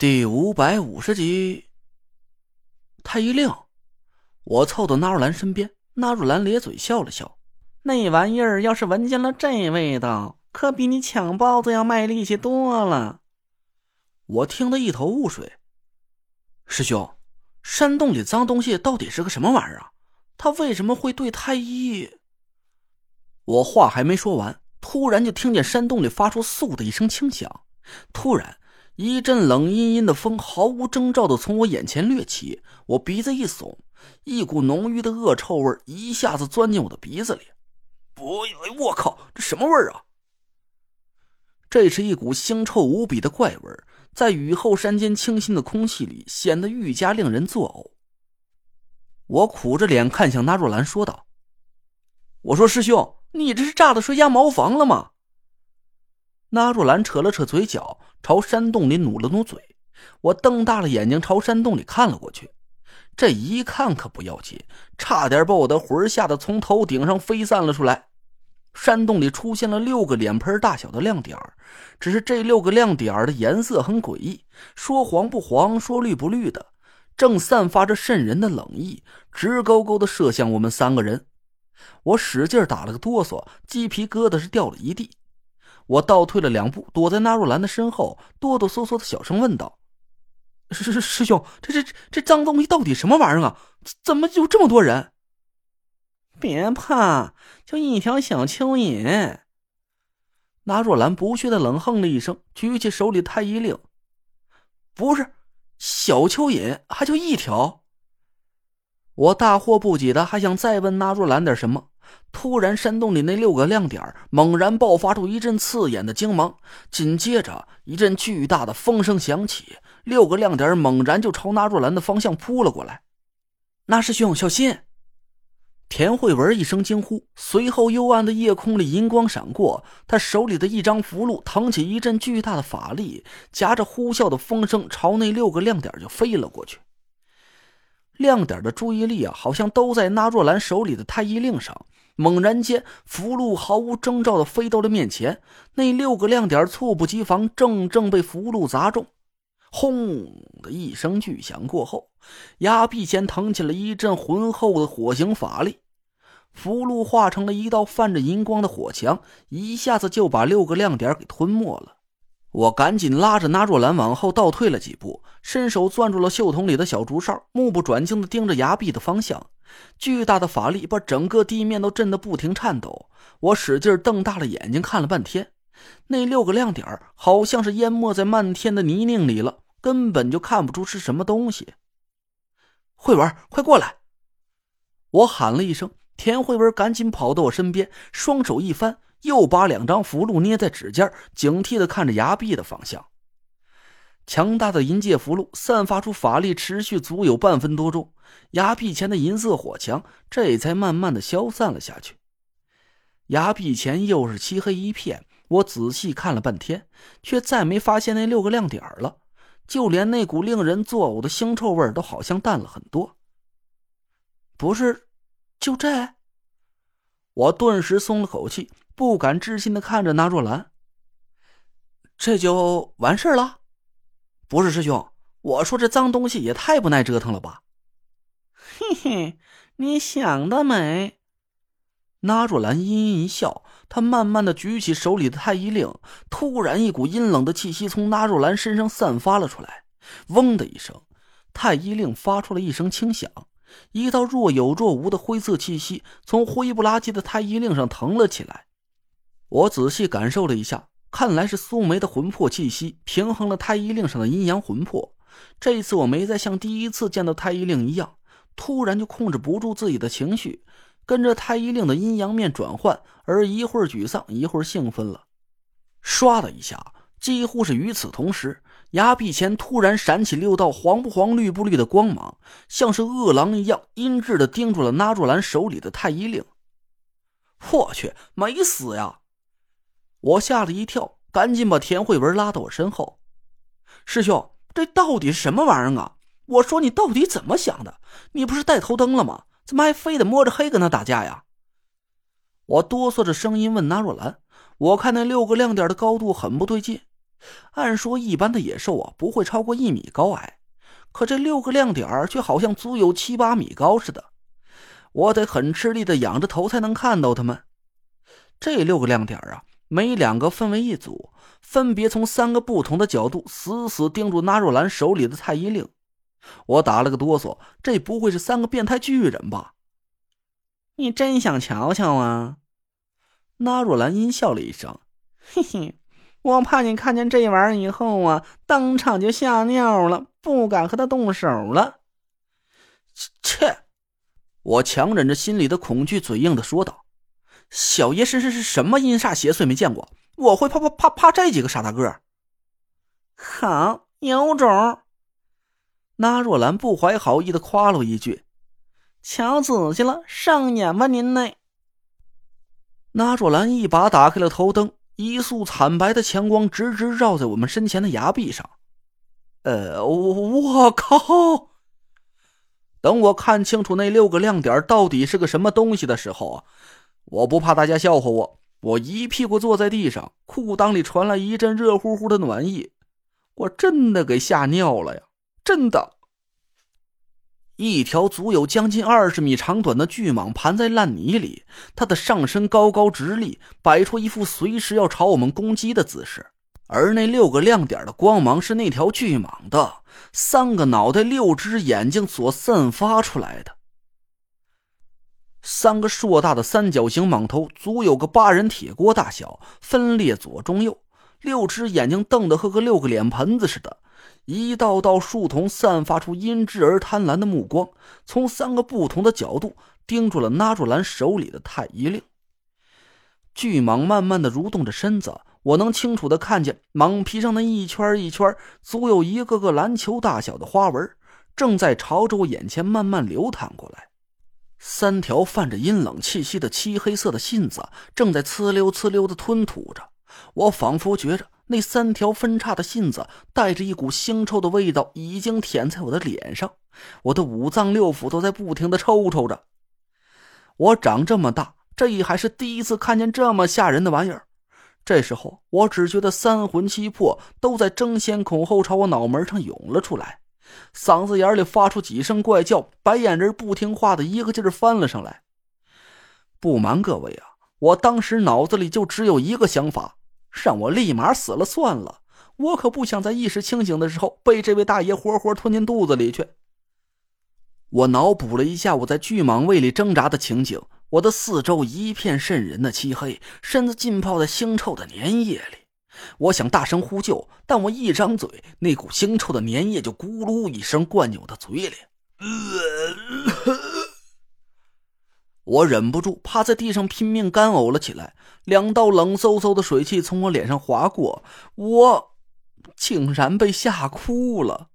第五百五十集，太医令，我凑到纳若兰身边，纳若兰咧嘴笑了笑。那玩意儿要是闻见了这味道，可比你抢包子要卖力气多了。我听得一头雾水。师兄，山洞里脏东西到底是个什么玩意儿啊？他为什么会对太医？我话还没说完，突然就听见山洞里发出“嗖”的一声轻响，突然。一阵冷阴阴的风毫无征兆的从我眼前掠起，我鼻子一耸，一股浓郁的恶臭味一下子钻进我的鼻子里。不，我靠，这什么味儿啊？这是一股腥臭无比的怪味，在雨后山间清新的空气里显得愈加令人作呕。我苦着脸看向纳若兰，说道：“我说师兄，你这是炸的谁家茅房了吗？”纳若兰扯了扯嘴角，朝山洞里努了努嘴。我瞪大了眼睛朝山洞里看了过去。这一看可不要紧，差点把我的魂吓得从头顶上飞散了出来。山洞里出现了六个脸盆大小的亮点只是这六个亮点的颜色很诡异，说黄不黄，说绿不绿的，正散发着渗人的冷意，直勾勾的射向我们三个人。我使劲打了个哆嗦，鸡皮疙瘩是掉了一地。我倒退了两步，躲在纳若兰的身后，哆哆嗦嗦的小声问道：“师师师兄，这这这脏东西到底什么玩意儿啊？怎么就这么多人？”别怕，就一条小蚯蚓。纳若兰不屑的冷哼了一声，举起手里太医令：“不是小蚯蚓，还就一条。”我大惑不解的还想再问纳若兰点什么。突然，山洞里那六个亮点猛然爆发出一阵刺眼的惊芒，紧接着一阵巨大的风声响起，六个亮点猛然就朝纳若兰的方向扑了过来。那师兄，小心！田慧文一声惊呼，随后幽暗的夜空里银光闪过，他手里的一张符箓腾起一阵巨大的法力，夹着呼啸的风声朝那六个亮点就飞了过去。亮点的注意力啊，好像都在纳若兰手里的太医令上。猛然间，符箓毫无征兆的飞到了面前，那六个亮点猝不及防，正正被符箓砸中。轰的一声巨响过后，崖壁前腾起了一阵浑厚的火形法力，符箓化成了一道泛着银光的火墙，一下子就把六个亮点给吞没了。我赶紧拉着纳若兰往后倒退了几步，伸手攥住了袖筒里的小竹哨，目不转睛的盯着崖壁的方向。巨大的法力把整个地面都震得不停颤抖。我使劲瞪大了眼睛看了半天，那六个亮点好像是淹没在漫天的泥泞里了，根本就看不出是什么东西。慧文，快过来！我喊了一声，田慧文赶紧跑到我身边，双手一翻，又把两张符箓捏在指尖，警惕的看着崖壁的方向。强大的银界符箓散发出法力，持续足有半分多钟。崖壁前的银色火墙这才慢慢的消散了下去。崖壁前又是漆黑一片，我仔细看了半天，却再没发现那六个亮点了。就连那股令人作呕的腥臭味都好像淡了很多。不是，就这？我顿时松了口气，不敢置信的看着那若兰。这就完事了？不是师兄，我说这脏东西也太不耐折腾了吧！嘿嘿，你想得美！那若兰阴阴一笑，她慢慢的举起手里的太医令，突然一股阴冷的气息从那若兰身上散发了出来。嗡的一声，太医令发出了一声轻响，一道若有若无的灰色气息从灰不拉几的太医令上腾了起来。我仔细感受了一下，看来是苏梅的魂魄气息平衡了太医令上的阴阳魂魄。这一次我没再像第一次见到太医令一样。突然就控制不住自己的情绪，跟着太医令的阴阳面转换，而一会儿沮丧，一会儿兴奋了。唰的一下，几乎是与此同时，崖壁前突然闪起六道黄不黄、绿不绿的光芒，像是饿狼一样阴鸷的盯住了纳若兰手里的太医令。我去，没死呀！我吓了一跳，赶紧把田慧文拉到我身后。师兄，这到底是什么玩意儿啊？我说你到底怎么想的？你不是带头灯了吗？怎么还非得摸着黑跟他打架呀？我哆嗦着声音问纳若兰：“我看那六个亮点的高度很不对劲。”按说一般的野兽啊不会超过一米高矮，可这六个亮点却好像足有七八米高似的。我得很吃力的仰着头才能看到他们。这六个亮点啊，每两个分为一组，分别从三个不同的角度死死盯住纳若兰手里的太医令。我打了个哆嗦，这不会是三个变态巨人吧？你真想瞧瞧啊？纳若兰阴笑了一声，嘿嘿，我怕你看见这玩意儿以后啊，当场就吓尿了，不敢和他动手了。切！我强忍着心里的恐惧，嘴硬的说道：“小爷是是是什么阴煞邪祟没见过？我会怕怕怕怕这几个傻大个？”好，有种！那若兰不怀好意的夸了我一句：“瞧仔细了，上眼吧您呢。”那若兰一把打开了头灯，一束惨白的强光直直照在我们身前的崖壁上。呃，我靠！等我看清楚那六个亮点到底是个什么东西的时候，我不怕大家笑话我，我一屁股坐在地上，裤裆里传来一阵热乎乎的暖意，我真的给吓尿了呀！真的，一条足有将近二十米长短的巨蟒盘在烂泥里，它的上身高高直立，摆出一副随时要朝我们攻击的姿势。而那六个亮点的光芒是那条巨蟒的三个脑袋、六只眼睛所散发出来的。三个硕大的三角形蟒头，足有个八人铁锅大小，分列左、中、右。六只眼睛瞪得和个六个脸盆子似的，一道道树瞳散发出阴鸷而贪婪的目光，从三个不同的角度盯住了纳若兰手里的太医令。巨蟒慢慢的蠕动着身子。我能清楚的看见蟒皮上那一圈一圈、足有一个个篮球大小的花纹，正在朝着我眼前慢慢流淌过来。三条泛着阴冷气息的漆黑色的信子正在呲溜呲溜的吞吐着。我仿佛觉着那三条分叉的信子带着一股腥臭的味道，已经舔在我的脸上。我的五脏六腑都在不停的抽抽着。我长这么大，这还是第一次看见这么吓人的玩意儿。这时候，我只觉得三魂七魄都在争先恐后朝我脑门上涌了出来，嗓子眼里发出几声怪叫，白眼仁不听话的一个劲儿翻了上来。不瞒各位啊，我当时脑子里就只有一个想法，让我立马死了算了，我可不想在意识清醒的时候被这位大爷活活吞进肚子里去。我脑补了一下我在巨蟒胃里挣扎的情景。我的四周一片渗人的漆黑，身子浸泡在腥臭的粘液里。我想大声呼救，但我一张嘴，那股腥臭的粘液就咕噜一声灌进我的嘴里。我忍不住趴在地上拼命干呕了起来，两道冷飕飕的水汽从我脸上划过，我竟然被吓哭了。